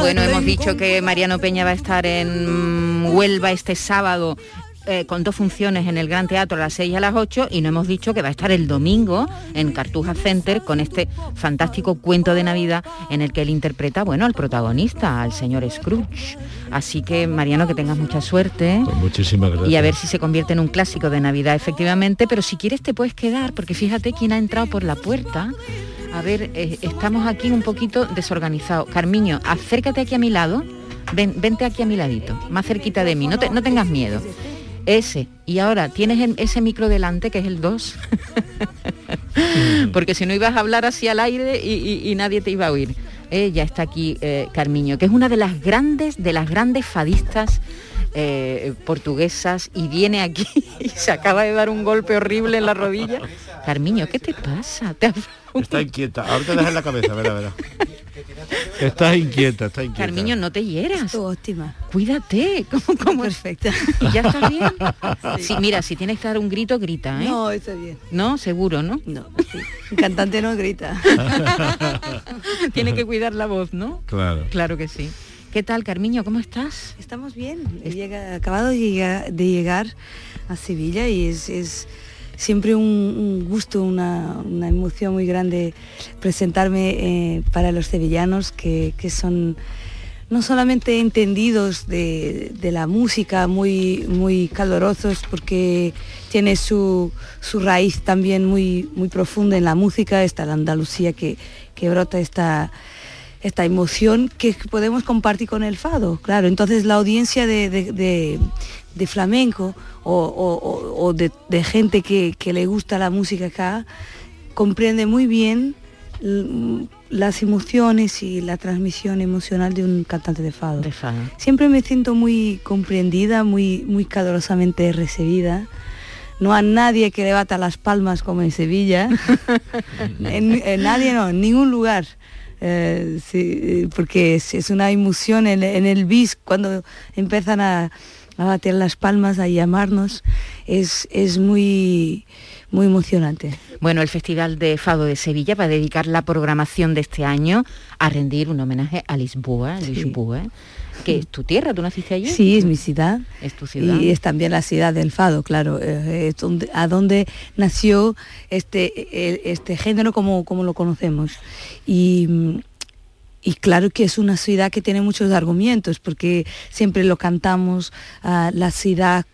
Bueno, hemos dicho que Mariano Peña va a estar en Huelva este sábado eh, con dos funciones en el Gran Teatro a las 6 y a las 8 y no hemos dicho que va a estar el domingo en Cartuja Center con este fantástico cuento de Navidad en el que él interpreta, bueno, al protagonista, al señor Scrooge. Así que, Mariano, que tengas mucha suerte. Pues muchísimas gracias. Y a ver si se convierte en un clásico de Navidad, efectivamente, pero si quieres te puedes quedar, porque fíjate quién ha entrado por la puerta. A ver, eh, estamos aquí un poquito desorganizados. Carmiño, acércate aquí a mi lado. Ven, vente aquí a mi ladito, más cerquita de mí. No, te- no tengas miedo. Ese. Y ahora tienes el- ese micro delante, que es el 2. Porque si no ibas a hablar así al aire y, y- y nadie te iba a oír. Eh, ya está aquí eh, Carmiño, que es una de las grandes, de las grandes fadistas eh, portuguesas y viene aquí y se acaba de dar un golpe horrible en la rodilla. Carmiño, ¿qué te pasa? ¿Te Está inquieta. Ahora te dejas la cabeza, verá, verá. Estás inquieta, está inquieta. Carmiño, no te hieras. óptima. Cuídate. ¿Cómo, cómo Perfecta. ¿Y ya estás bien? Sí, mira, si tienes que dar un grito, grita, ¿eh? No, está bien. ¿No? Seguro, ¿no? No. Un cantante no grita. Tiene que cuidar la voz, ¿no? Claro. Claro que sí. ¿Qué tal, Carmiño? ¿Cómo estás? Estamos bien. He llega- acabado de llegar, de llegar a Sevilla y es, es siempre un, gusto, una, emoción muy grande presentarme eh, para los sevillanos que, son no solamente entendidos de, la música, muy, muy calorosos porque tiene su, su raíz también muy, muy profunda en la música, está la Andalucía que, brota esta, esta emoción que podemos compartir con el fado, claro. Entonces la audiencia de- de flamenco o, o- o de, de gente que, que le gusta la música acá comprende muy bien las emociones y la transmisión emocional de un cantante de fado. Siempre me siento muy comprendida, muy, muy calurosamente recibida. No hay nadie que le bata las palmas como en Sevilla. en, en nadie no, en ningún lugar. Eh, sí, eh, porque es, es una emoción en, en el bis cuando empiezan a, a bater las palmas, a llamarnos, es, es muy, muy emocionante. Bueno, el Festival de Fado de Sevilla va a dedicar la programación de este año a rendir un homenaje a Lisboa, Lisboa, que es tu tierra, ¿tú naciste allí? Sí, es mi ciudad. Es tu ciudad. Y es también la ciudad del fado, claro, eh, es donde, a donde nació este, este género como, como lo conocemos. Y, mm, y claro que es una ciudad que tiene muchos argumentos, porque siempre lo cantamos, ah, la ciudad,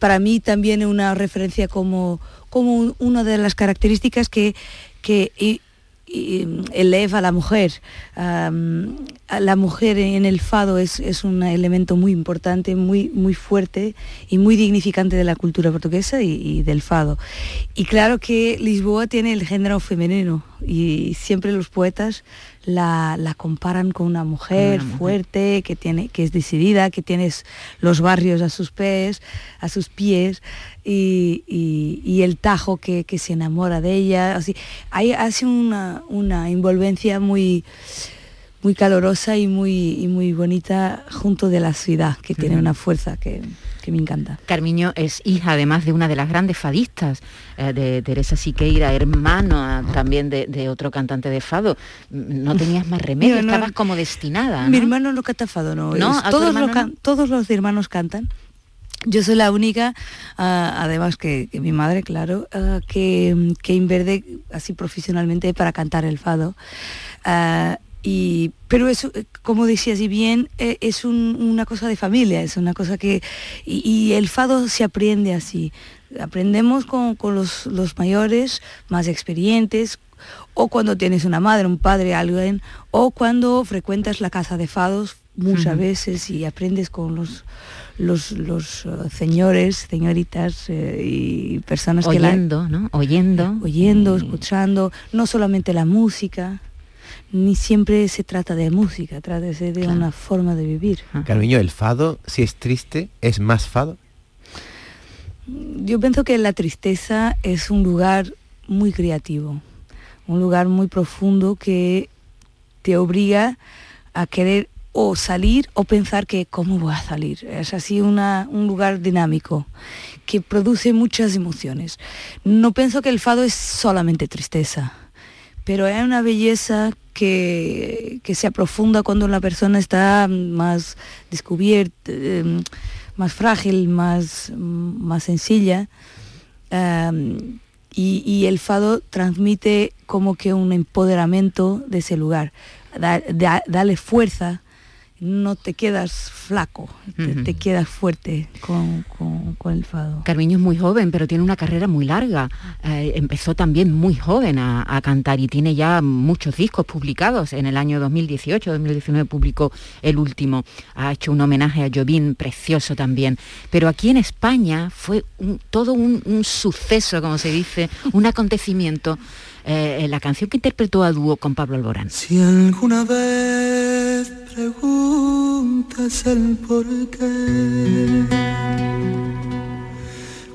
para mí también es una referencia como, como un- una de las características que, que i- eleva a la mujer. La mujer en el fado es, es un elemento muy importante, muy, muy fuerte y muy dignificante de la cultura portuguesa y, y del fado. Y claro que Lisboa tiene el género femenino y siempre los poetas la, la comparan con una mujer, mujer. fuerte, que, tiene, que es decidida, que tiene los barrios a sus pies, a sus pies y, y- y el tajo que, que se enamora de ella. Así, hay, hace una, una envolvencia muy muy calorosa y muy, y muy bonita junto de la ciudad, que tiene una fuerza que, que me encanta. Carmiño es hija además de una de las grandes fadistas, eh, de Teresa Siqueira, hermano ah, también de, de otro cantante de fado. Mm, No tenías más remedio, no- estabas como destinada. Mi ¿no? hermano no canta fado, no. ¿No? es- ¿A tu todos, hermano lo can- todos los hermanos cantan. Yo soy la única, ah, además que, que mi madre, claro, ah, que, que inverde así profesionalmente para cantar el fado. Y, pero eso, eh, como decías y bien, eh, es un- una cosa de familia, es una cosa que... Y, y el fado se aprende así. Aprendemos con, con los, los mayores, más experientes, o cuando tienes una madre, un padre, alguien, o cuando frecuentas la casa de fados muchas veces y aprendes con los los, los eh, señores, señoritas eh, y personas que la- Oyendo, ¿no? Oyendo. oyendo, escuchando, no solamente la música, ni siempre se trata de música, trata de, una forma de vivir. Carmiño, el fado, si es triste, es más fado. Yo pienso que la tristeza es un lugar muy creativo, un lugar muy profundo que te obliga a querer o salir o pensar que cómo voy a salir. Es así una- un lugar dinámico que produce muchas emociones. No pienso que el fado es solamente tristeza, pero hay una belleza que, que se aprofunda cuando la persona está más descubierta, em, más frágil, más, más sencilla. Y, y el fado transmite como que un empoderamiento de ese lugar. Da- da- dale fuerza, no te quedas flaco, te, quedas fuerte con, con- con el fado. Carmiño es muy joven, pero tiene una carrera muy larga. Eh, empezó también muy joven a, a cantar y tiene ya muchos discos publicados. En el año 2018, 2019 publicó el último. Ha hecho un homenaje a Jobim precioso también. Pero aquí en España fue un- todo un, un suceso, como se dice, un acontecimiento. eh, la canción que interpretó a dúo con Pablo Alborán. Si alguna vez preguntas el por qué,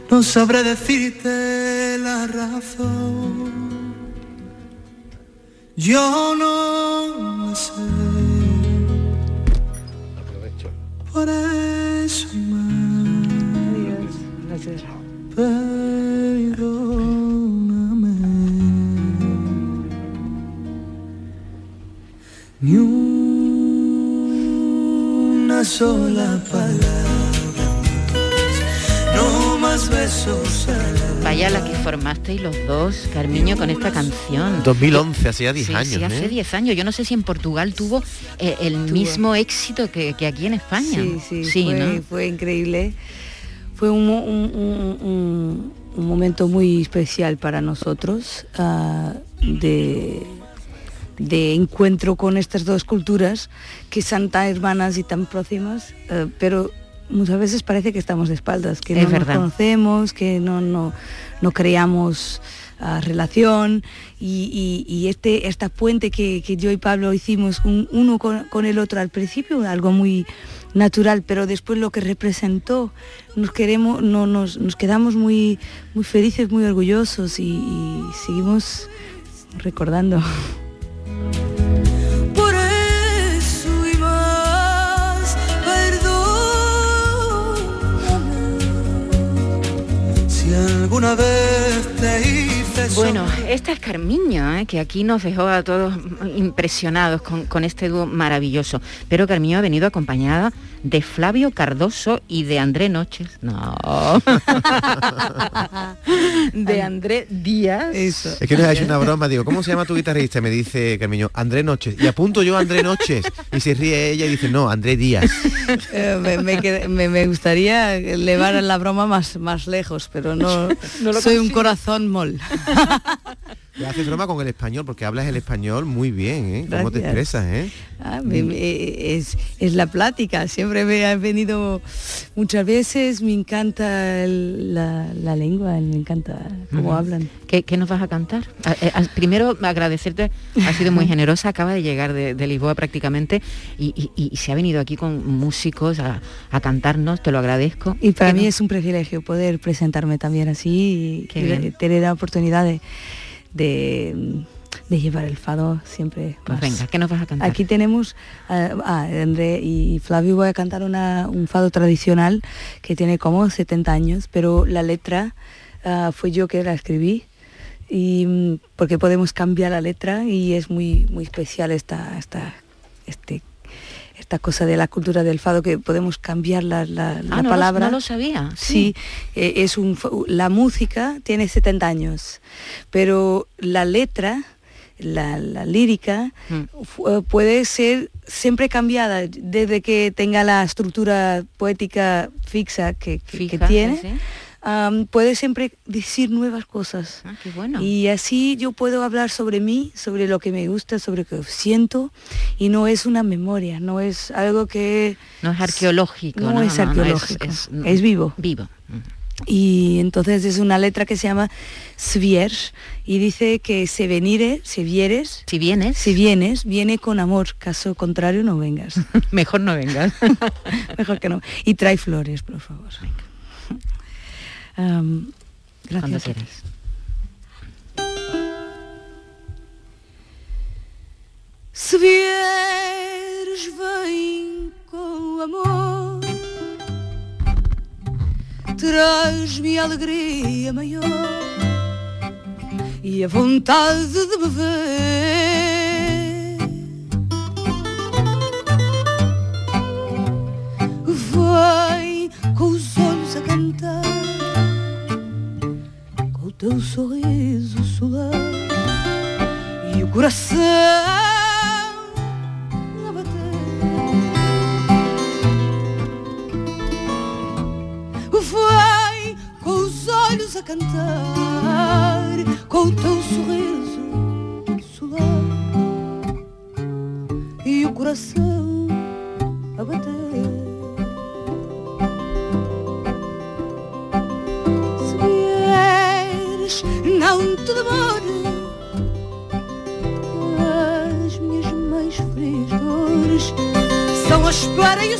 no sabré decirte la razón. Yo no lo sé. Por eso más. Perdóname. Ni una sola palabra. No más besos. Vaya la que formasteis los dos, Carmiño, con esta canción. 2011, hacía 10 Sí, años. Sí, hace ¿eh? 10 años. Yo no sé si en Portugal tuvo eh, el mismo éxito que, que aquí en España. Sí, sí, fue, ¿no? fue increíble. Fue un, mo- un- un- un- un momento muy especial para nosotros ah, de, de encuentro con estas dos culturas que son tan hermanas y tan próximas, eh, pero muchas veces parece que estamos de espaldas, que Es no verdad. nos conocemos, que no, no, no creamos ah, relación y, y- y este, esta puente que, que yo y Pablo hicimos un- uno con, con el otro al principio, algo muy natural, pero después lo que representó, nos queremos, no, nos, nos quedamos muy, muy felices, muy orgullosos y, y seguimos recordando. Vez te hice Bueno, esta es Carmiño, ¿eh? que aquí nos dejó a todos impresionados con, con este dúo maravilloso. Pero Carmiño ha venido acompañada de Flavio Cardoso y de André Noches. No. de André Díaz. Eso. Es que nos ha hecho una broma, digo, ¿cómo se llama tu guitarrista? Me dice Carmiño, André Noches. Y apunto yo a André Noches. Y se ríe ella y dice, no, André Díaz. Eh, me, me quedé- me- me gustaría llevar la broma más, más lejos, pero no, No lo soy un corazón mol. Le haces broma con el español, porque hablas el español muy bien, ¿eh? ¿Cómo te expresas, eh? Ah, me- me- es, es la plática, siempre me ha venido muchas veces, me encanta el- la, la lengua, me encanta cómo hablan. ¿Qué, qué nos vas a cantar? A- eh, a- primero, agradecerte, ha sido muy generosa, acaba de llegar de, de Lisboa prácticamente y, y- y se ha venido aquí con músicos a, a cantarnos, te lo agradezco. Y para ¿Qué mí es un privilegio poder presentarme también así y, bien. tener la oportunidad de, de, de llevar el fado siempre. Pues venga, ¿qué nos vas a cantar? Aquí tenemos a a André y Flavio voy a cantar una- un fado tradicional que tiene como 70 años, pero la letra ah, fue yo que la escribí y mm, porque podemos cambiar la letra y es muy muy especial esta esta este esta cosa de la cultura del fado que podemos cambiar la, la- la Ah, no lo- palabra. no lo sabía, Sí, eh, es un, la música tiene 70 años, pero la letra, la, la lírica, Mm. eh, puede ser siempre cambiada desde que tenga la estructura poética fixa que, que- que Fija, tiene. sí, sí. Am, puede siempre decir nuevas cosas. Ah, qué bueno. Y así yo puedo hablar sobre mí, sobre lo que me gusta, sobre lo que siento, y no es una memoria, no es algo que... No es arqueológico, No, no, es no, no, es- arqueológico, es- es, vivo. Vivo. Y entonces es una letra que se llama Svier y dice que se venire, si vieres, si vienes, si vienes, viene con amor, caso contrario no vengas. Mejor no vengas. Mejor que no. Y trae flores, por favor. Cuando gracias. quieras. Se vieres, vem com amor. Traz-me alegria maior e a vontade de beber. Vem com os olhos a cantar, o teu sorriso solar e o coração a bater. Vai com os olhos a cantar, com o teu sorriso solar e o coração a bater. Vieres, não te demores as minhas mais frias dores são a espera e o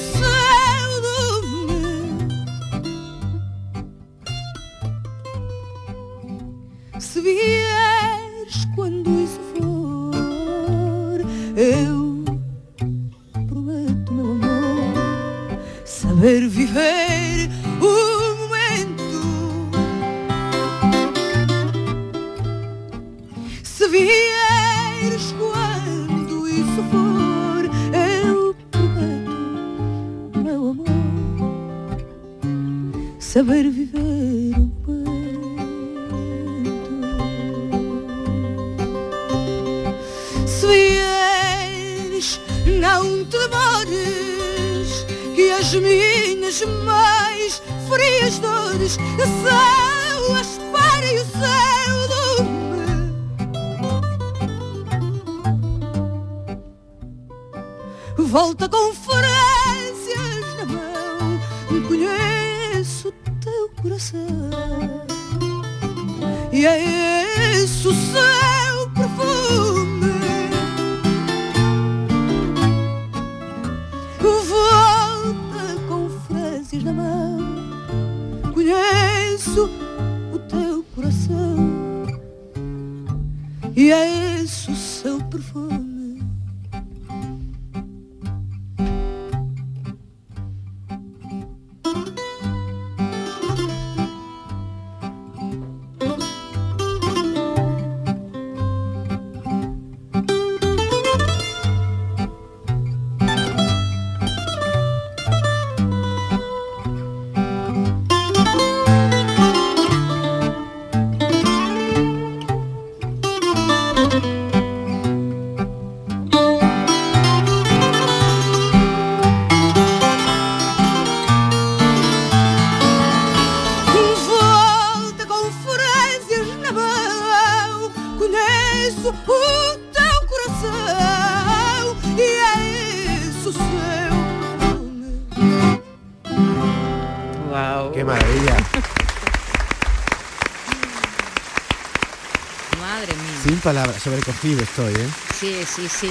sobrecogido estoy, ¿eh? Sí, sí, sí.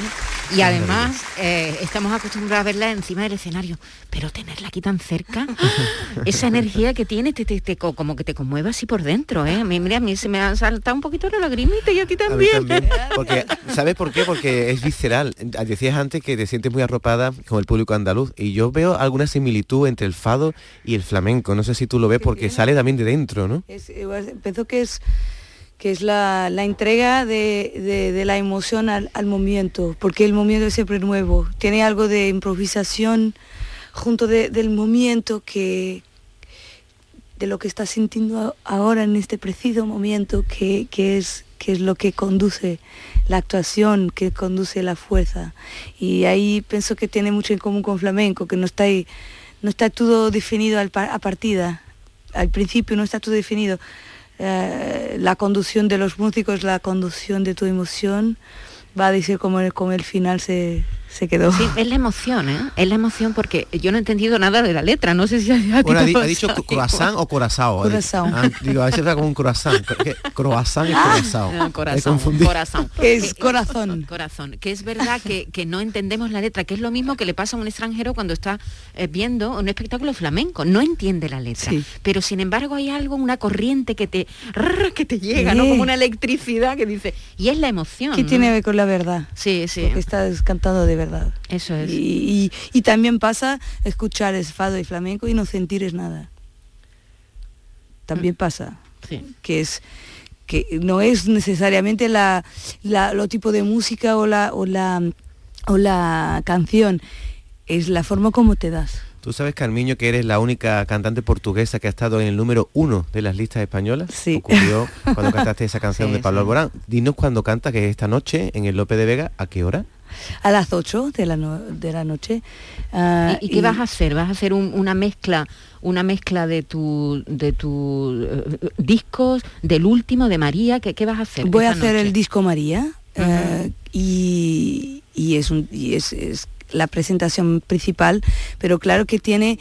Y además eh, estamos acostumbrados a verla encima del escenario, pero tenerla aquí tan cerca, esa energía que tiene, te, te- te co- como que te conmueve así por dentro, ¿eh? A mí, mira, a mí se me ha saltado un poquito la lagrimita y a ti A también. Porque, ¿sabes por qué? Porque es visceral. Decías antes que te sientes muy arropada con el público andaluz y yo veo alguna similitud entre el fado y el flamenco. No sé si tú lo ves porque sale también de dentro, ¿no? Es, pienso que es que es la, la entrega de, de- la emoción al, al porque el movimiento es siempre nuevo, tiene algo de improvisación junto de- del movimiento que de lo que estás sintiendo ahora en este preciso momento, que, que es, que es lo que conduce la actuación, que conduce la fuerza. Y ahí pienso que tiene mucho en común con flamenco, que no está, no está todo definido a partida, al principio no está todo definido. Eh, la conducción de los músicos, la conducción de tu emoción, va a decir cómo cómo el final se, se quedó. Sí, es la emoción, ¿eh? Es la emoción porque yo no he entendido nada de la letra, no sé si a, a ti Bueno, ha, di- ha dicho croissant o corazao. ha dicho. Corazao. Ah, digo, a veces está como un croissant. Croissant y corazao. Ah, He corazón, corazón. Es Que- corazón. Corazón. Que es verdad que, que no entendemos la letra, que es lo mismo que le pasa a un extranjero cuando está eh, viendo un espectáculo flamenco. No entiende la letra. Sí. Pero sin embargo hay algo, una corriente que te, rrr, que te llega, ¿no? Como una electricidad que dice. Y es la emoción. ¿Qué ¿no? tiene que ver con la verdad? Sí, sí. Porque estás cantando de verdad. Eso es. Y, y- y también pasa escuchar es fado y flamenco y no sentir es nada. También pasa. Sí. Que es que no es necesariamente la, la- lo tipo de música o la, o la o la canción, es la forma como te das. Tú sabes, Carmiño, que eres la única cantante portuguesa que ha estado en el número uno de las listas españolas. Sí. Ocurrió cuando cantaste esa canción Sí, de Pablo sí. Alborán. Dinos cuando canta, que es esta noche en el Lope de Vega, ¿a qué hora? A las 8 de la, no- de la noche. ah, ¿Y, y qué vas a hacer? ¿Vas a hacer un- una mezcla, una mezcla de tu, de tus eh, discos, del último de María? ¿Qué, qué vas a hacer? Voy a hacer noche? el disco María eh, y, y es, un, y es, es la presentación principal, pero claro que tiene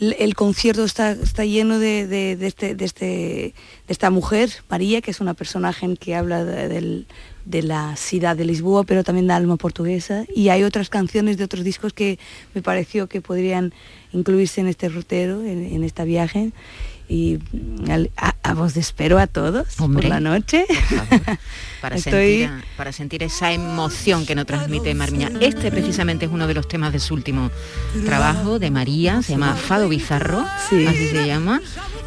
el concierto está, está lleno de, de- de este, de, este, de esta mujer, María, que es una personaje que habla de, del- de la ciudad de Lisboa, pero también de alma portuguesa. Y hay otras canciones de otros discos que me pareció que podrían incluirse en este rutero, en, en este viaje. Y a, a vos espero a todos Hombre, por la noche. para, Estoy- sentir, para sentir esa emoción que nos transmite Marmiña. Este precisamente es uno de los temas de su último trabajo de María, se llama Fado Bizarro, Sí. así se llama,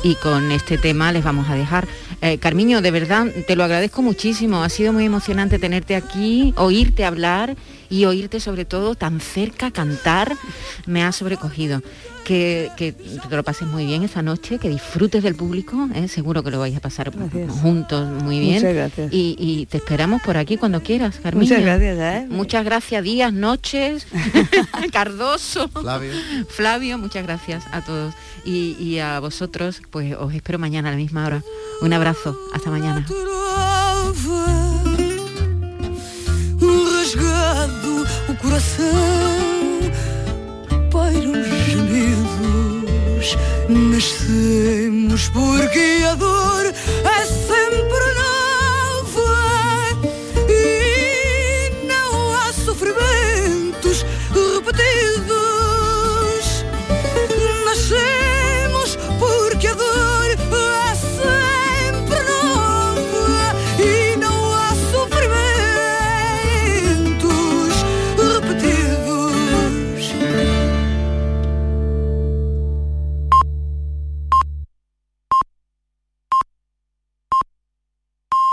y con este tema les vamos a dejar. Eh, Carmiño, de verdad, te lo agradezco muchísimo, ha sido muy emocionante tenerte aquí, oírte hablar y oírte sobre todo tan cerca cantar, me ha sobrecogido. Que, que te lo pases muy bien esa noche, que disfrutes del público, ¿eh? seguro que lo vais a pasar Gracias. juntos muy bien. Muchas gracias. Y, y te esperamos por aquí cuando quieras, Carmiño. Muchas gracias, ¿eh? Muchas gracias, días, noches, Cardoso, Flavio. Flavio, muchas gracias a todos. Y, y a vosotros, pues os espero mañana a la misma hora. Un abrazo, hasta mañana. Rasgado o coração tropeiros gemidos Nascemos porque a dor é sempre nós